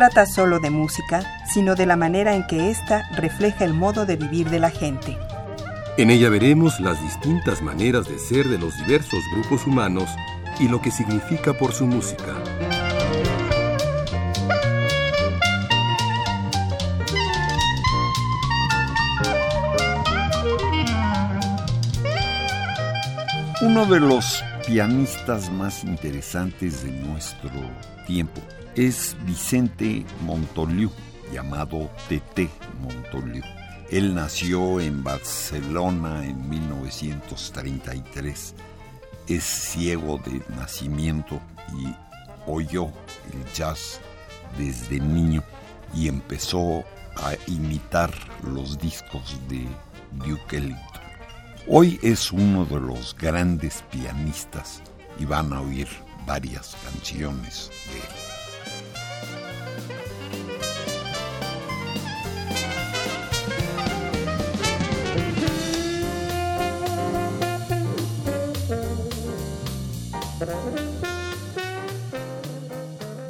Trata solo de música, sino de la manera en que ésta refleja el modo de vivir de la gente. En ella veremos las distintas maneras de ser de los diversos grupos humanos y lo que significa por su música. Uno de los pianistas más interesantes de nuestro tiempo es Vicente Montoliu, llamado Tete Montoliu. Él nació en Barcelona en 1933. Es ciego de nacimiento y oyó el jazz desde niño y empezó a imitar los discos de Duke Ellington. Hoy es uno de los grandes pianistas y van a oír varias canciones de él.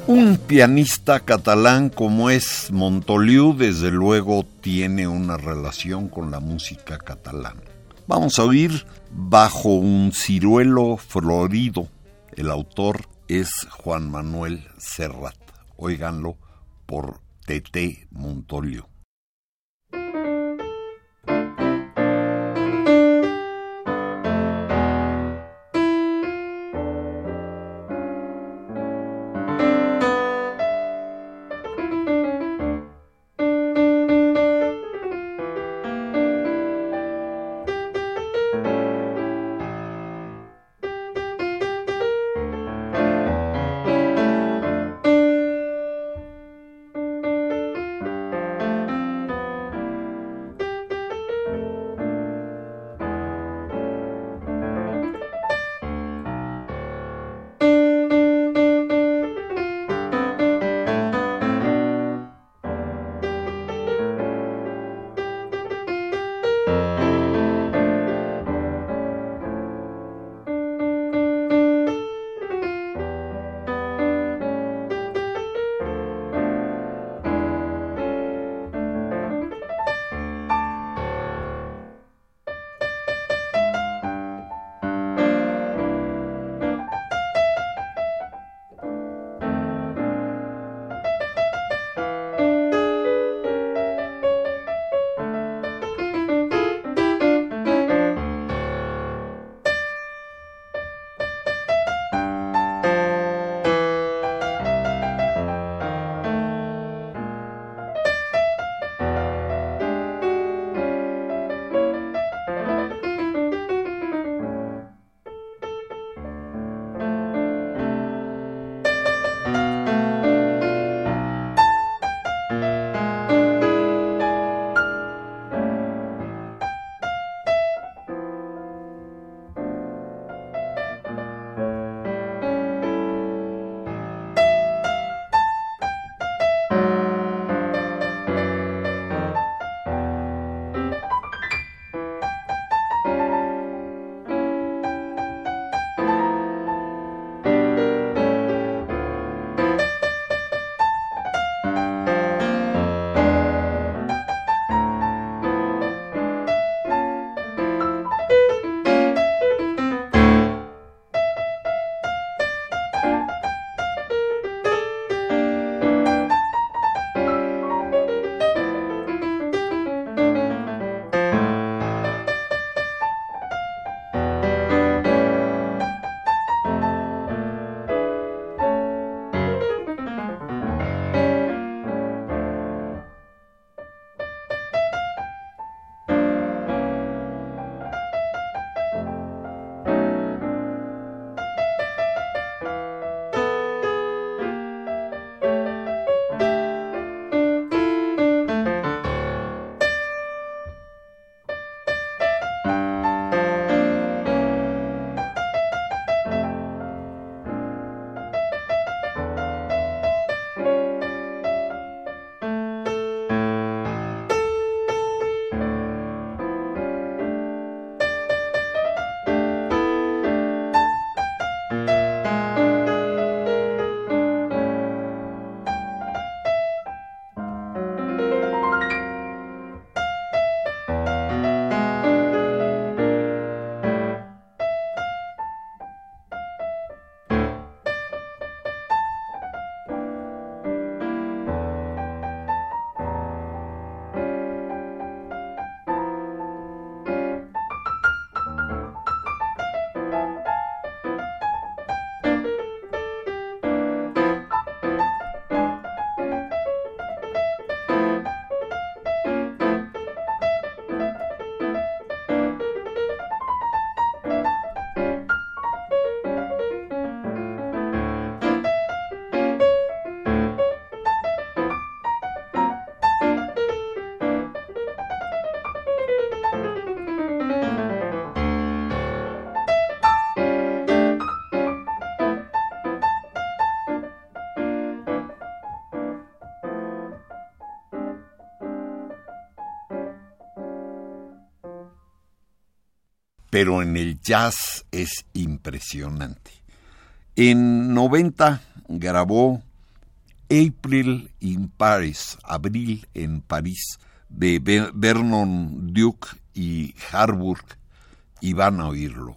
Un pianista catalán como es Montoliu, desde luego, tiene una relación con la música catalana. Vamos a oír Bajo un ciruelo florido. El autor es Juan Manuel Serrat. Óiganlo por Tete Montoliu. Pero en el jazz es impresionante. En 90 grabó April in Paris, Abril en París, de Vernon Duke y Harburg, y van a oírlo.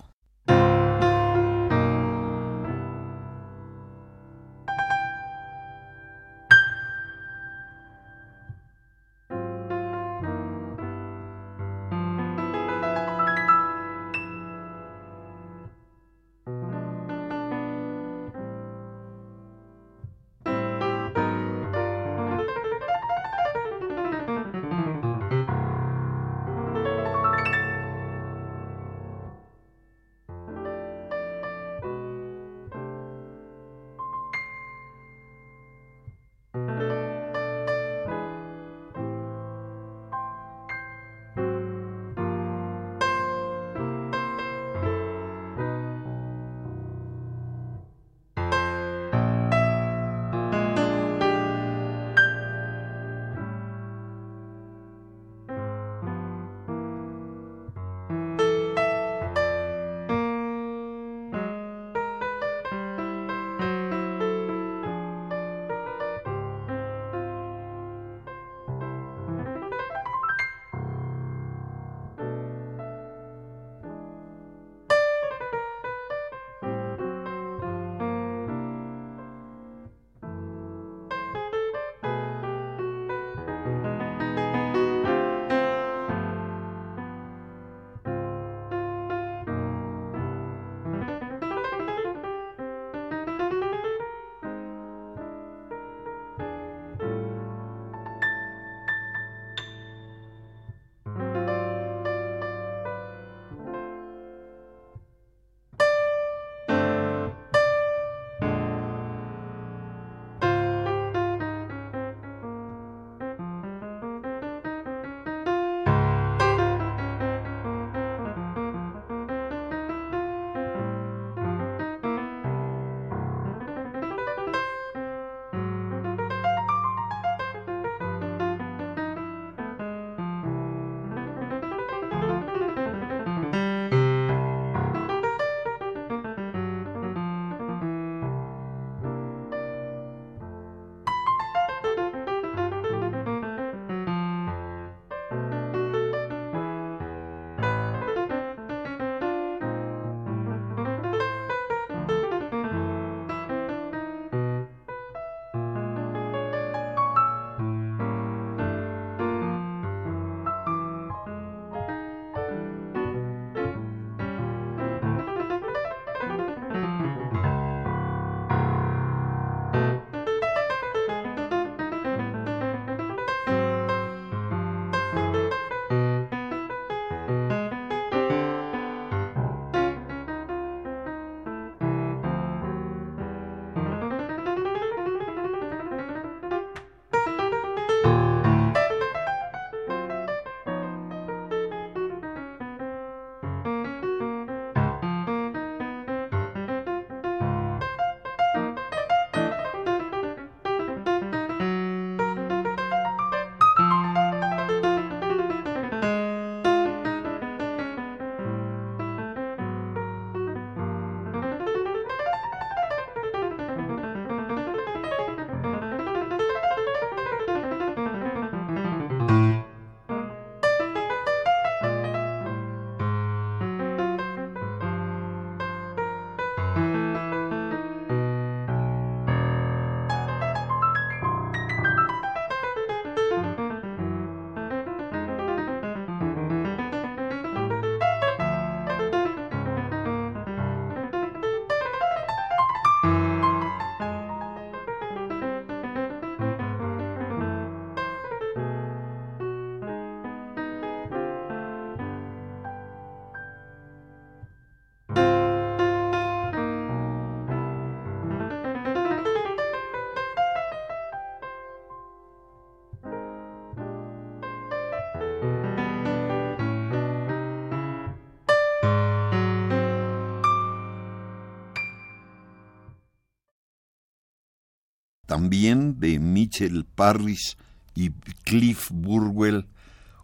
También de Mitchell Parrish y Cliff Burwell,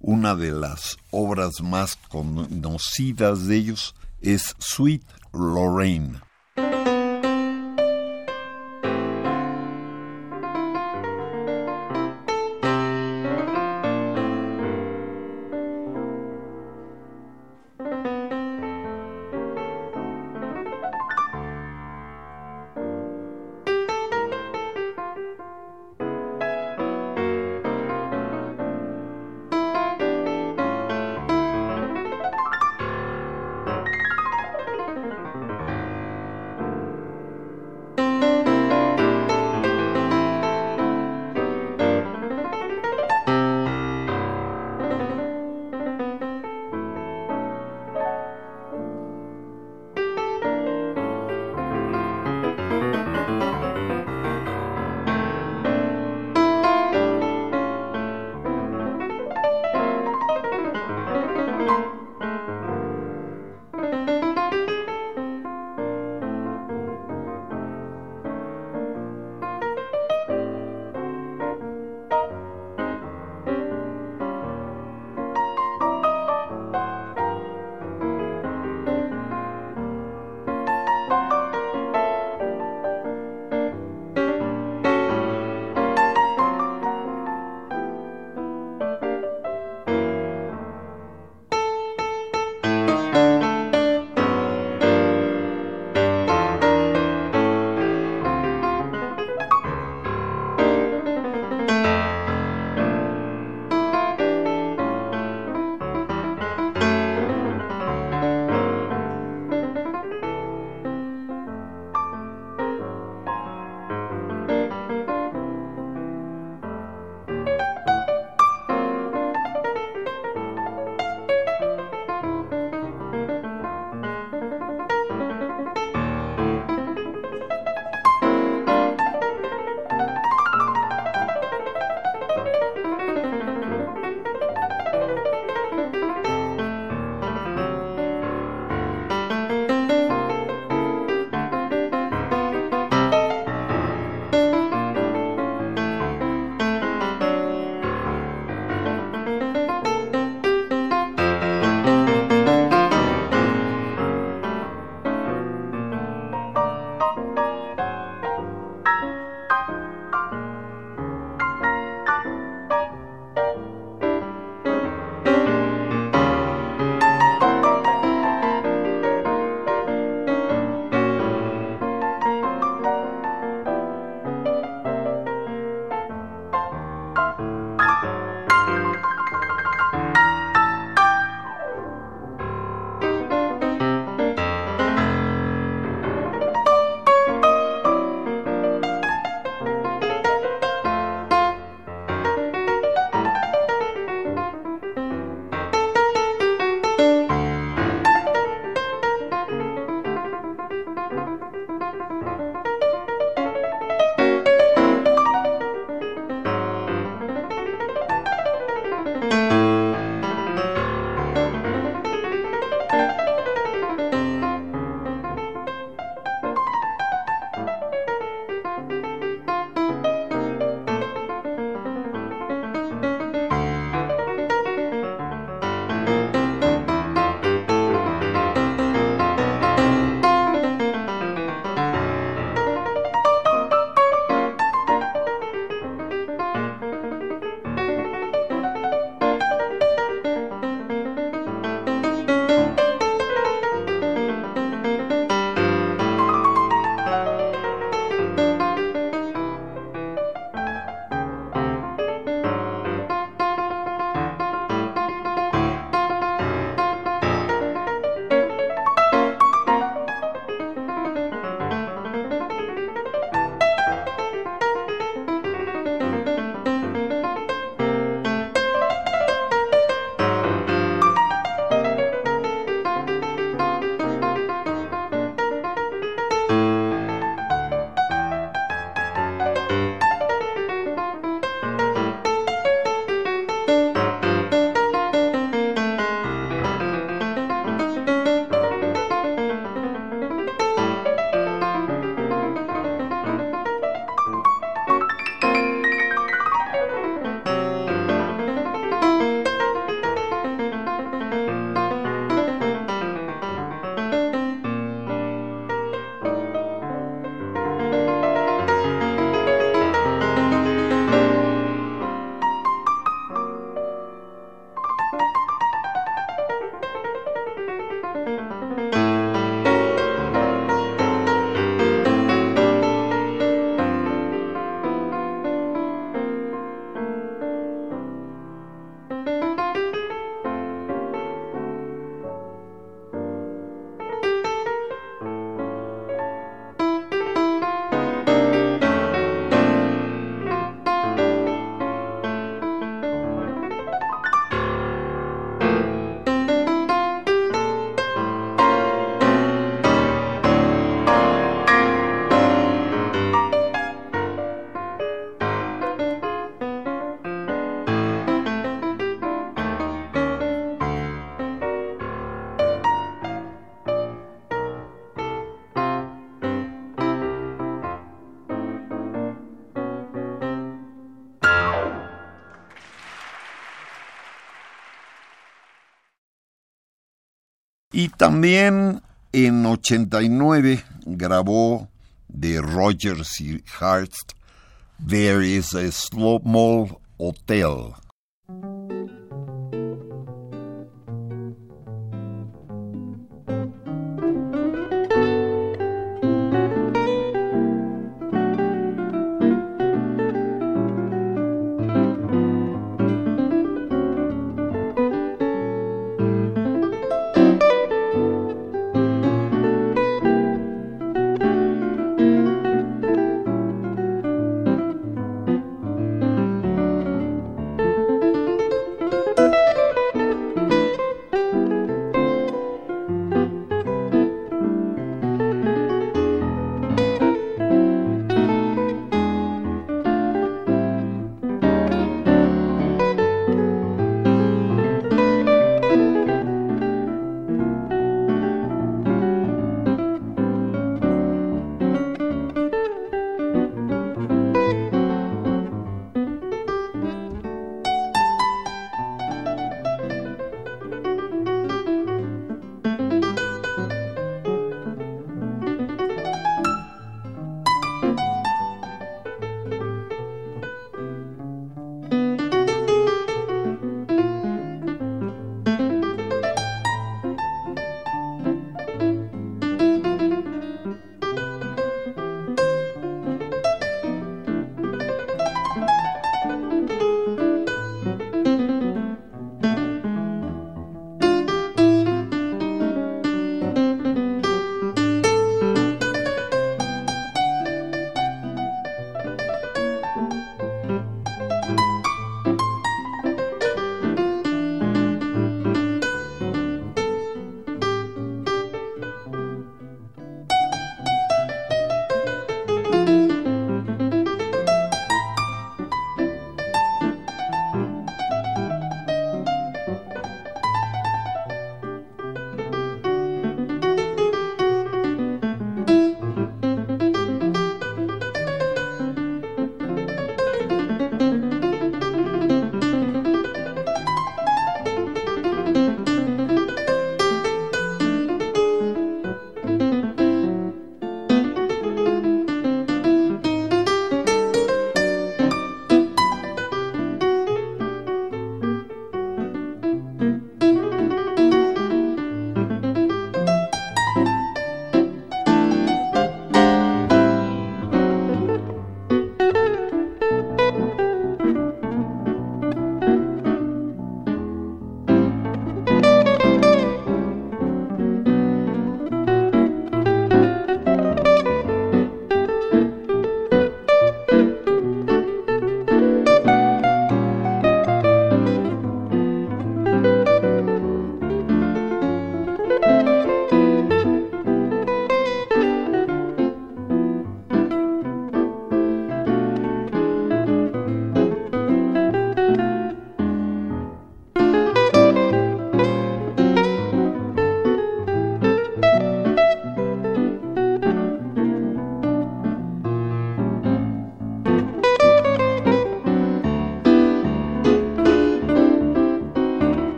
Una de las obras más conocidas de ellos es Sweet Lorraine. También en 89 grabó de Rogers y Hart There is a Small Hotel.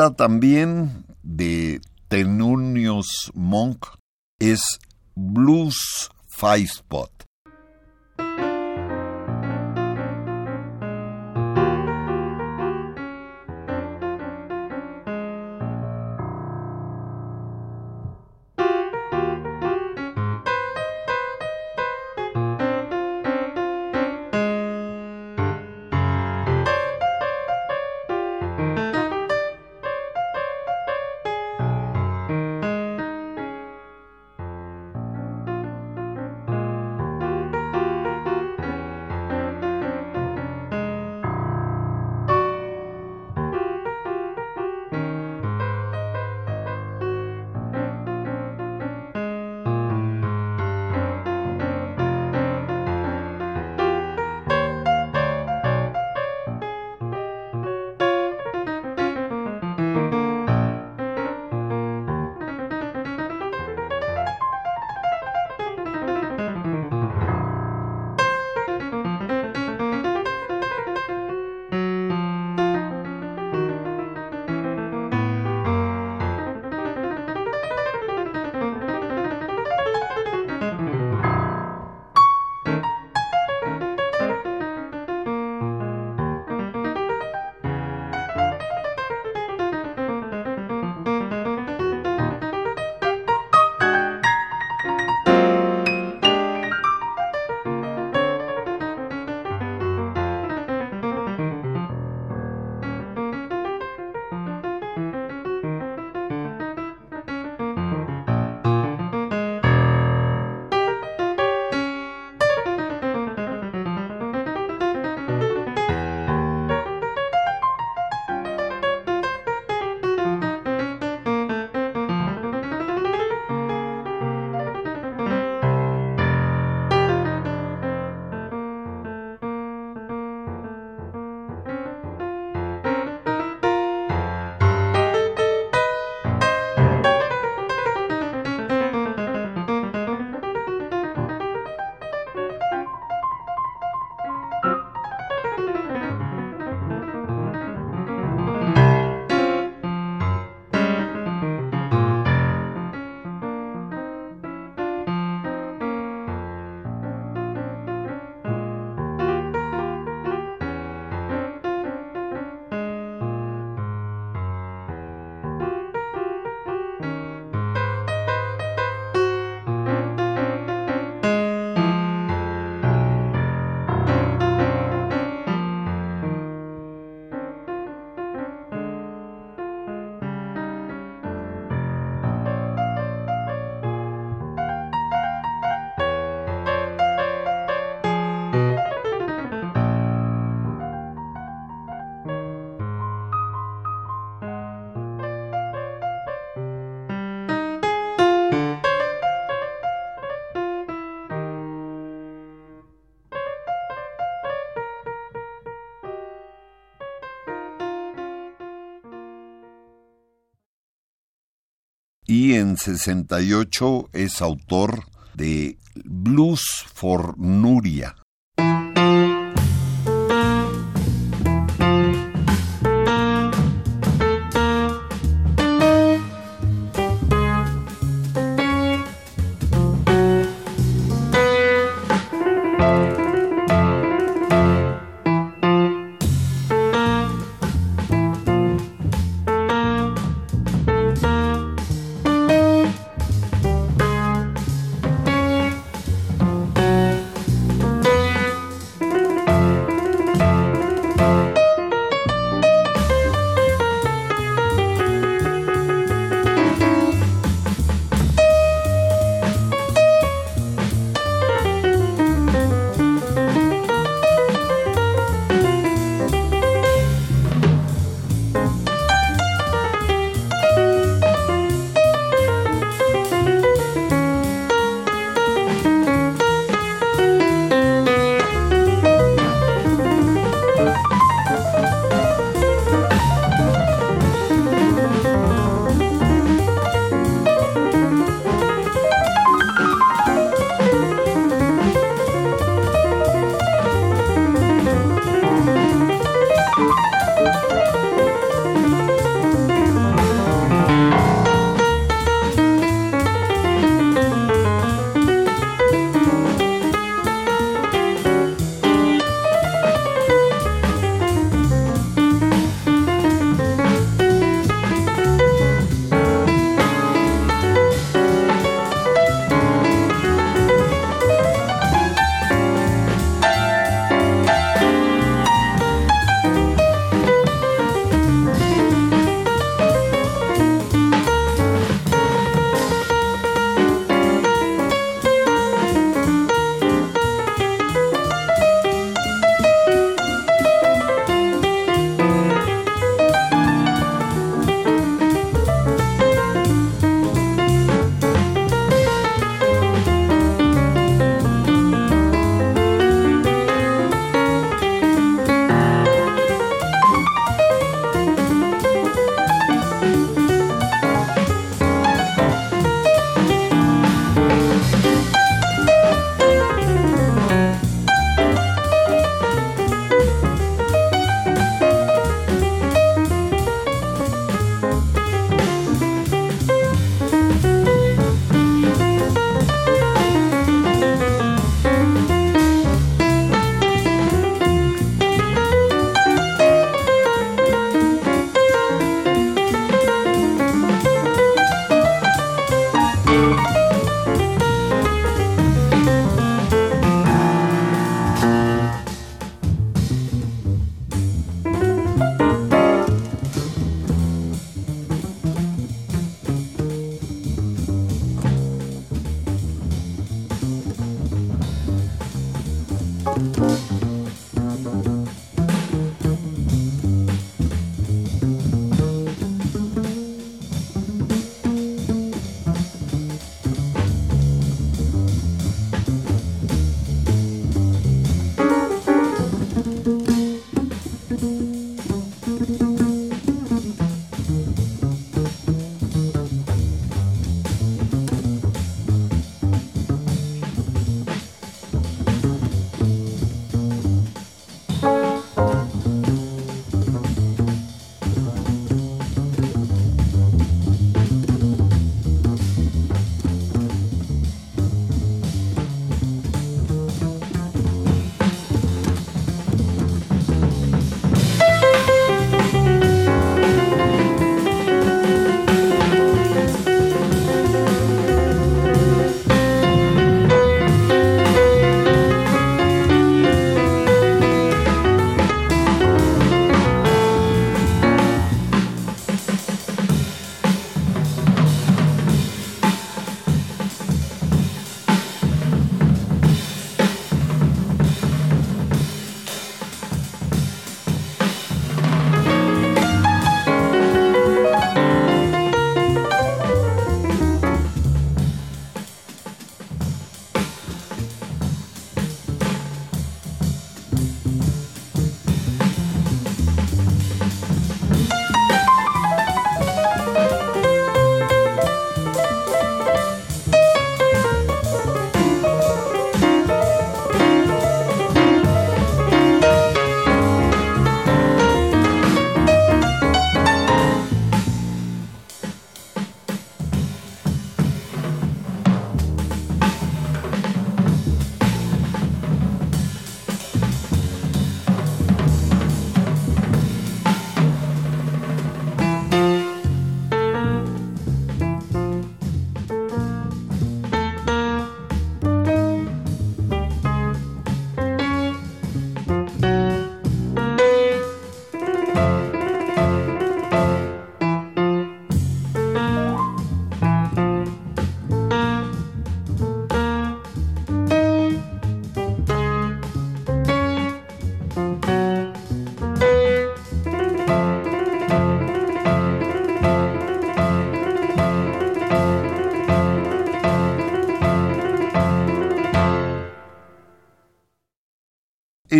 En 90 también de Tenunius Monk es Blues Five y en 68 es autor de Blues for Nuria.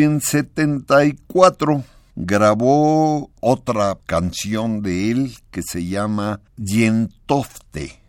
En 74 grabó otra canción de él que se llama Yentofte.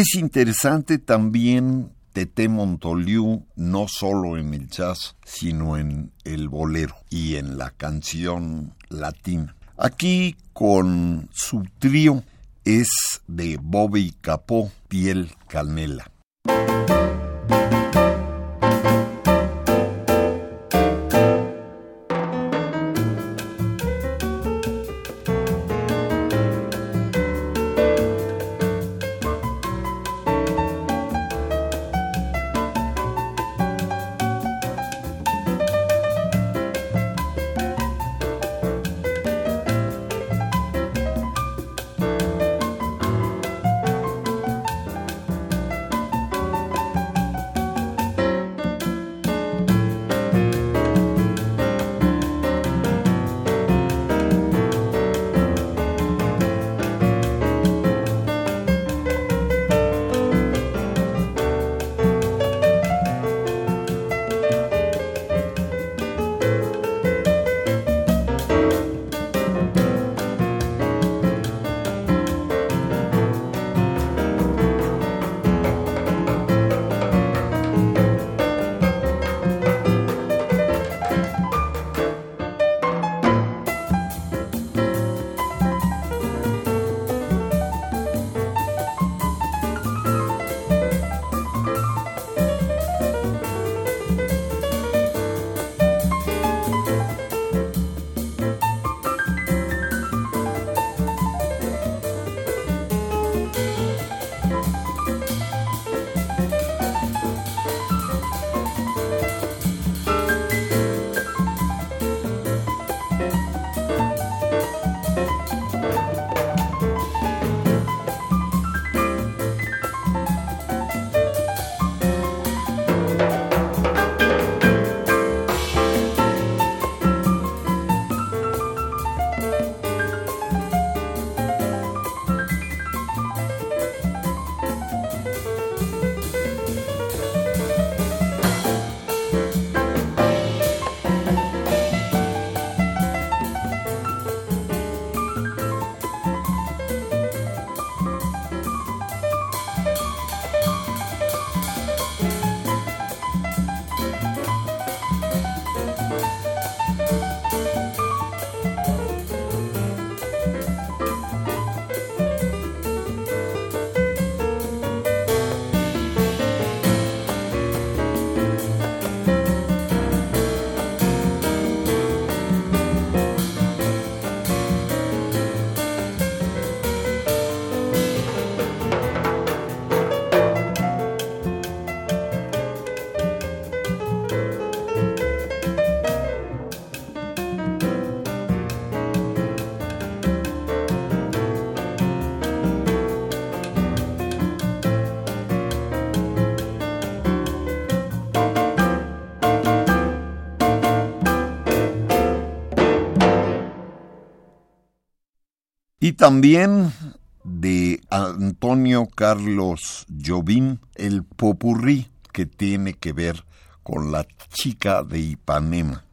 Es interesante también Tete Montoliu, no solo en el jazz, sino en el bolero y en la canción latina. Aquí con su trío es de Bobby Capó, Piel Canela. Y también de Antonio Carlos Jobim, el popurrí que tiene que ver con la chica de Ipanema.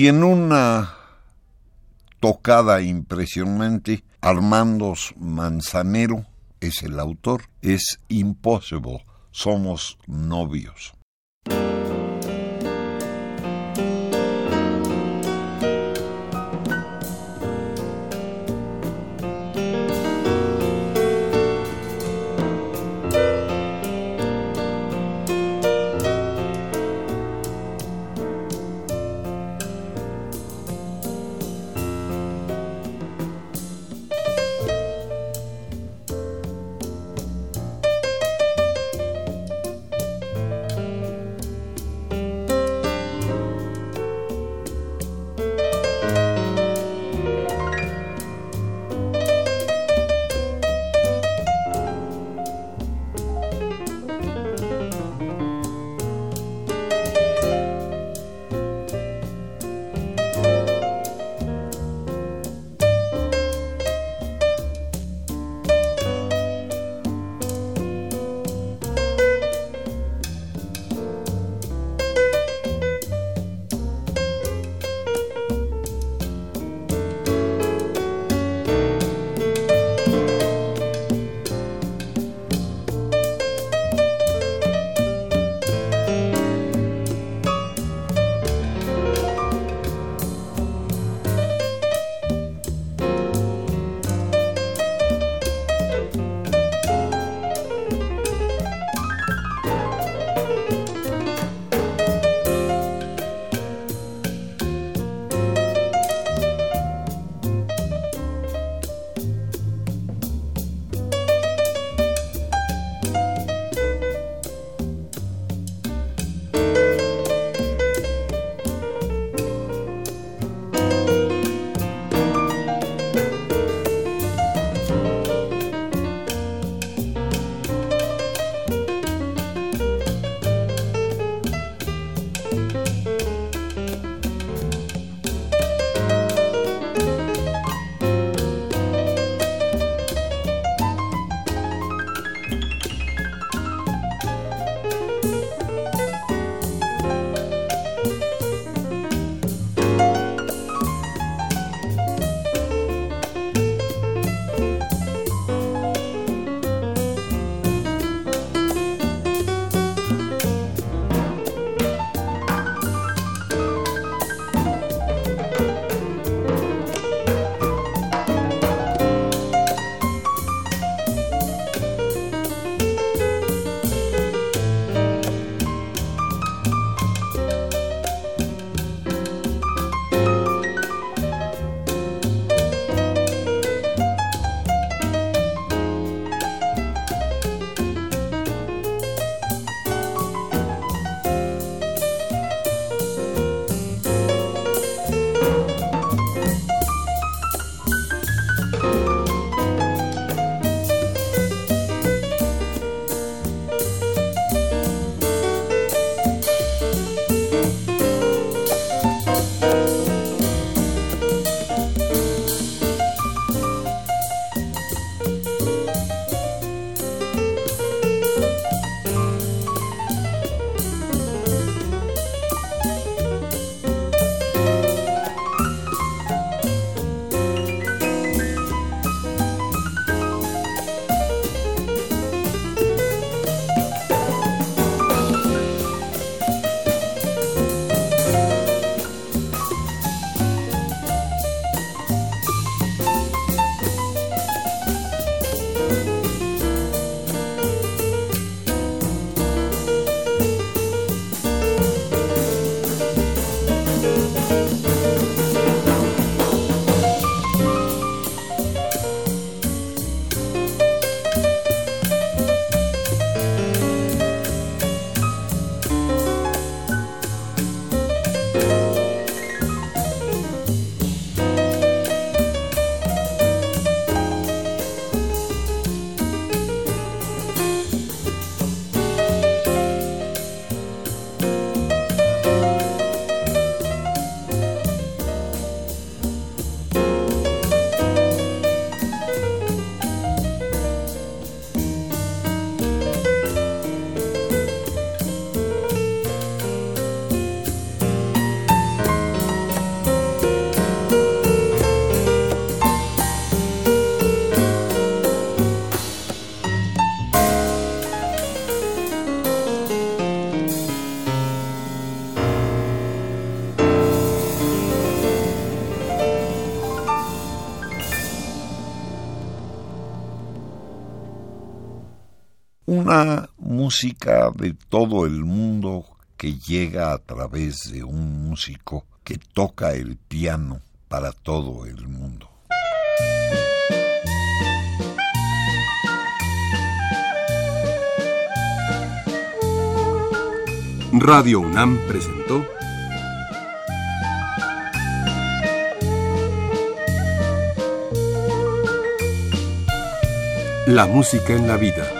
Y en una tocada impresionante, Armando Manzanero es el autor, es Impossible, somos novios. Una música de todo el mundo que llega a través de un músico que toca el piano para todo el mundo. Radio UNAM presentó La música en la vida.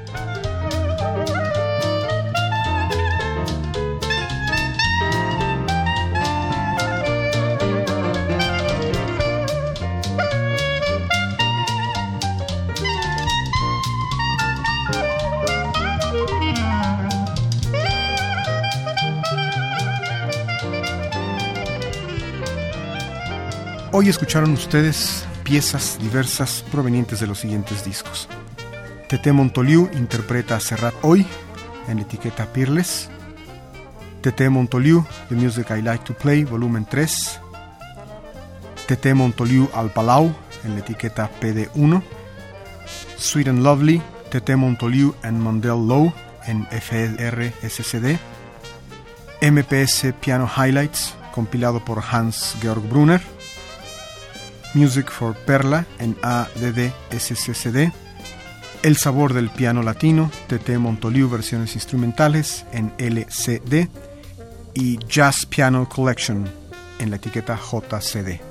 Hoy escucharon ustedes piezas diversas provenientes de los siguientes discos. Tete Montoliu interpreta a Serrat Hoy en la etiqueta Peerless. Tete Montoliu, The Music I Like to Play, volumen 3. Tete Montoliu al Palau en la etiqueta PD1. Sweet and Lovely, Tete Montoliu and Mondel Low en FR SCD. MPS Piano Highlights, compilado por Hans Georg Brunner. Music for Perla en ADD SCCD, El sabor del piano latino, TT Montoliu versiones instrumentales en LCD y Jazz Piano Collection en la etiqueta JCD.